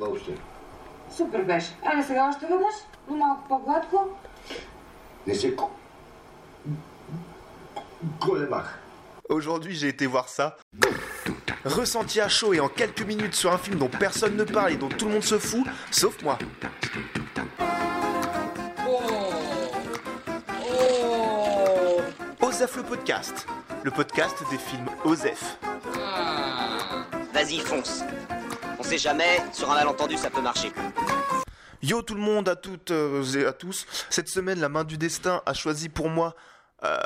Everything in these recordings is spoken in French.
Въобще. Супер беше. Айде сега още веднъж, но малко по-гладко. Не се ко... Големах. Aujourd'hui, j'ai été voir ça. Ressenti à chaud et en quelques minutes sur un film dont personne ne parle et dont tout le monde se fout, sauf moi. Osef le podcast, le podcast des films Osef. Vas-y, fonce. On sait jamais, sur un malentendu, ça peut marcher. Yo tout le monde, à toutes euh, et à tous. Cette semaine, la main du destin a choisi pour moi euh,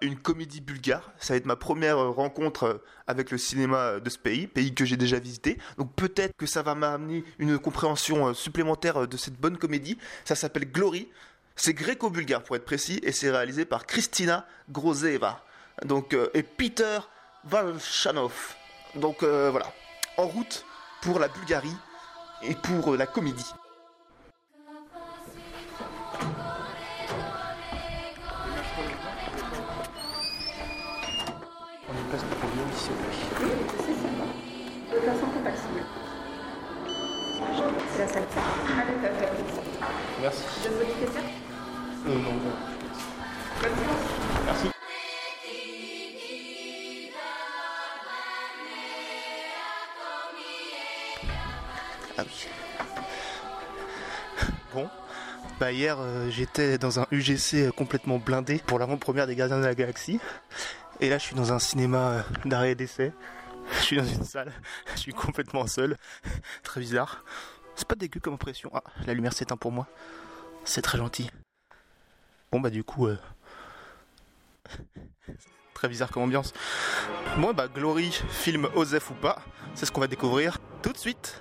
une comédie bulgare. Ça va être ma première euh, rencontre avec le cinéma de ce pays, pays que j'ai déjà visité. Donc peut-être que ça va m'amener une compréhension supplémentaire de cette bonne comédie. Ça s'appelle Glory. C'est gréco-bulgare pour être précis et c'est réalisé par Kristina Grozeva. Donc et Peter Valchanov. Donc voilà, en route pour la Bulgarie et pour euh, la comédie. On est place pour bien ici. De façon compatible. C'est la salle. Allez, t'as fait. Merci. Je vous dis que ça Euh, non, non. Merci. Ah oui. Bon. Bah hier euh, j'étais dans un UGC euh, complètement blindé pour l'avant-première des Gardiens de la Galaxie. Et là je suis dans un cinéma euh, d'arrêt et d'essai. Je suis dans une salle, je suis complètement seul. Très bizarre. C'est pas dégueu comme impression. Ah, la lumière s'éteint pour moi. C'est très gentil. Bon bah du coup... Très bizarre comme ambiance. Bon bah Glory, film Osef ou pas, c'est ce qu'on va découvrir tout de suite.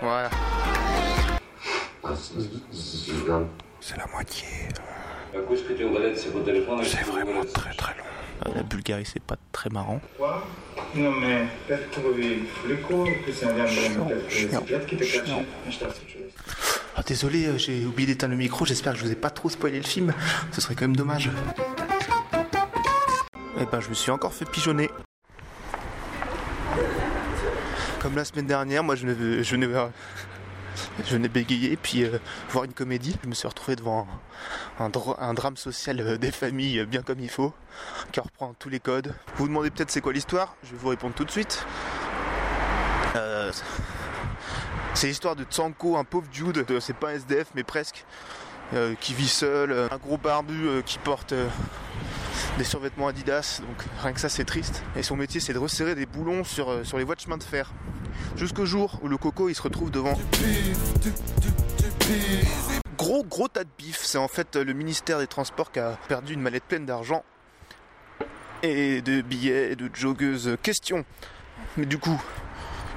Voilà. C'est la moitié. Euh. C'est vraiment très très long. Euh, la Bulgarie, c'est pas très marrant. Non, mais ah, désolé, euh, j'ai oublié d'éteindre le micro. J'espère que je vous ai pas trop spoilé le film. Ce serait quand même dommage. Eh ben, je me suis encore fait pigeonner. Comme la semaine dernière, moi je venais, je je bégayer puis euh, voir une comédie. Je me suis retrouvé devant un, un dra- un drame social euh, des familles euh, bien comme il faut, qui reprend tous les codes. Vous vous demandez peut-être c'est quoi l'histoire? Je vais vous répondre tout de suite. C'est l'histoire de Tsanko, un pauvre dude, c'est pas un SDF mais presque, qui vit seul, un gros barbu qui porte des survêtements Adidas, donc rien que ça c'est triste. Et son métier c'est de resserrer des boulons sur, euh, sur les voies de chemin de fer. Jusqu'au jour où le coco il se retrouve devant gros gros tas de bif. C'est en fait euh, le ministère des Transports qui a perdu une mallette pleine d'argent et de billets et de joggeuses. Question. Mais du coup,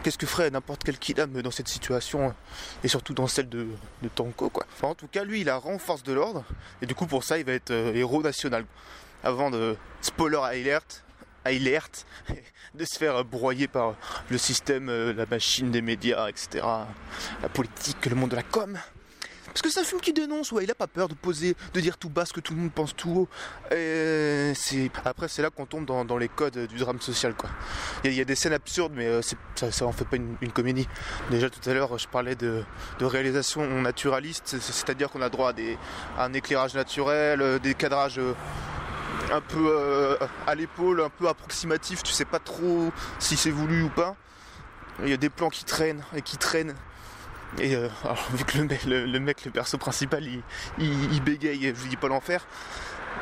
qu'est-ce que ferait n'importe quel kidam dans cette situation et surtout dans celle de, de Tanko quoi? Enfin, en tout cas, lui, il a rend force de l'ordre et du coup pour ça, il va être euh, héros national. Avant de spoiler alert, alert, de se faire broyer par le système, euh, la machine des médias, etc. La politique, le monde de la com. Parce que c'est un film qui dénonce, ouais, il a pas peur de poser, de dire tout bas ce que tout le monde pense tout haut. Après, c'est là qu'on tombe dans, les codes du drame social, quoi. Il y, a- des scènes absurdes, mais euh, ça, ça en fait pas une, comédie. Déjà tout à l'heure, je parlais de, réalisation naturaliste, c'est- c'est-à-dire qu'on a droit à, un éclairage naturel, euh, des cadrages un peu euh, à l'épaule, un peu approximatifs, tu sais pas trop si c'est voulu ou pas. Il y a des plans qui traînent et qui traînent. Et euh, vu que le, mec- le- perso principal, il, bégaye, je vous dis pas l'enfer.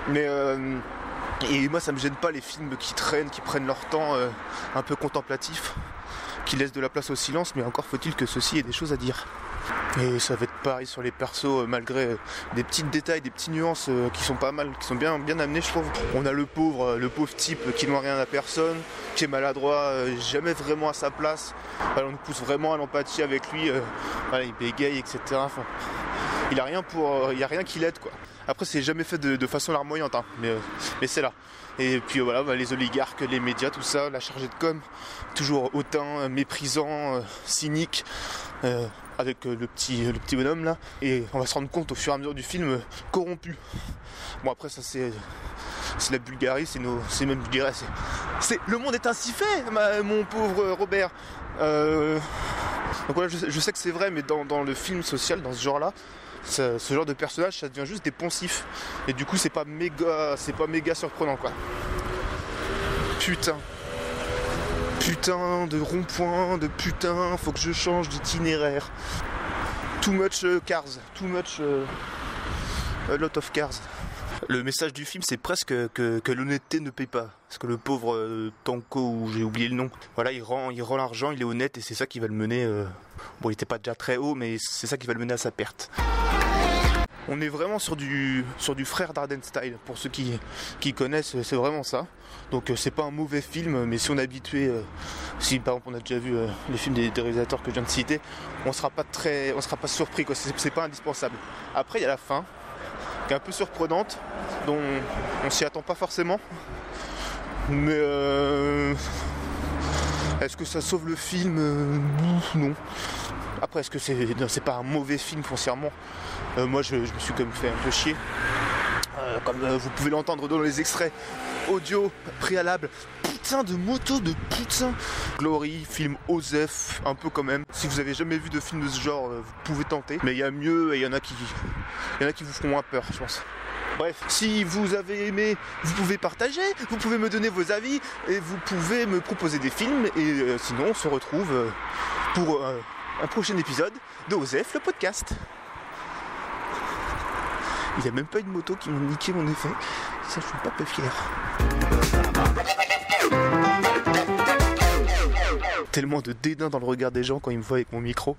Mais euh, et moi, ça me gêne pas les films qui traînent, qui prennent leur temps, un peu contemplatifs, qui laissent de la place au silence. Mais encore faut-il que ceci ait des choses à dire. Et ça va être pareil sur les persos, euh, malgré euh, des petits détails, des petites nuances euh, qui sont pas mal, qui sont bien, bien amenés, je trouve. On a le pauvre, le pauvre type qui ne doit rien à personne, qui est maladroit, jamais vraiment à sa place. Alors, on nous pousse vraiment à l'empathie avec lui. il bégaye, etc. Il a rien pour, il y a rien qui l'aide, quoi. Après, c'est jamais fait de, façon larmoyante, hein, mais c'est là. Et puis voilà, bah, les oligarques, les médias, tout ça, la chargée de com, toujours hautain, euh, méprisant, euh, cynique, euh, avec le, petit, bonhomme là. Et on va se rendre compte au fur et à mesure du film, corrompu. Bon après ça c'est c'est la Bulgarie, c'est nos, c'est même, dirais, c'est, le monde est ainsi fait, mon pauvre Robert. Donc voilà, je, sais que c'est vrai, mais dans le film social, dans ce genre-là, ce genre de personnage, ça devient juste des poncifs. Et du coup, c'est pas méga, c'est pas méga surprenant, quoi. Putain. Putain de rond-point, de putain, faut que je change d'itinéraire. Too much euh, cars, too much euh, a lot of cars. Le message du film, c'est presque que, l'honnêteté ne paye pas. Parce que le pauvre euh, Tanko, ou j'ai oublié le nom, voilà, il rend, il rend l'argent, il est honnête et c'est ça qui va le mener. Bon, il était pas déjà très haut, mais c'est ça qui va le mener à sa perte. On est vraiment sur du, frère Darden style. Pour ceux qui, connaissent, c'est vraiment ça. Donc euh, c'est pas un mauvais film, mais si on est habitué, euh, si par exemple on a déjà vu euh, les films des, réalisateurs que je viens de citer, on sera pas très, on sera pas surpris. quoi. C'est pas indispensable. Après il y a la fin, qui est un peu surprenante, dont on s'y attend pas forcément. Mais est-ce que ça sauve le film? Non. Après, est-ce que c'est pas un mauvais film foncièrement Euh, Moi, je, me suis quand même fait un peu chier. Euh, comme euh, vous pouvez l'entendre dans les extraits audio préalables. Putain de moto de putain Glory, film Osef, un peu quand même. Si vous avez jamais vu de film de ce genre, vous pouvez tenter. Mais il y a mieux et il y en a qui. Il y en a qui vous feront moins peur, je pense. Bref, si vous avez aimé, vous pouvez partager, vous pouvez me donner vos avis et vous pouvez me proposer des films. Et sinon, on se retrouve pour un prochain épisode de Osef, le podcast. Il n'y a même pas une moto qui m'a niqué mon effet. Ça, je suis pas peu fier. Tellement de dédain dans le regard des gens quand ils me voient avec mon micro.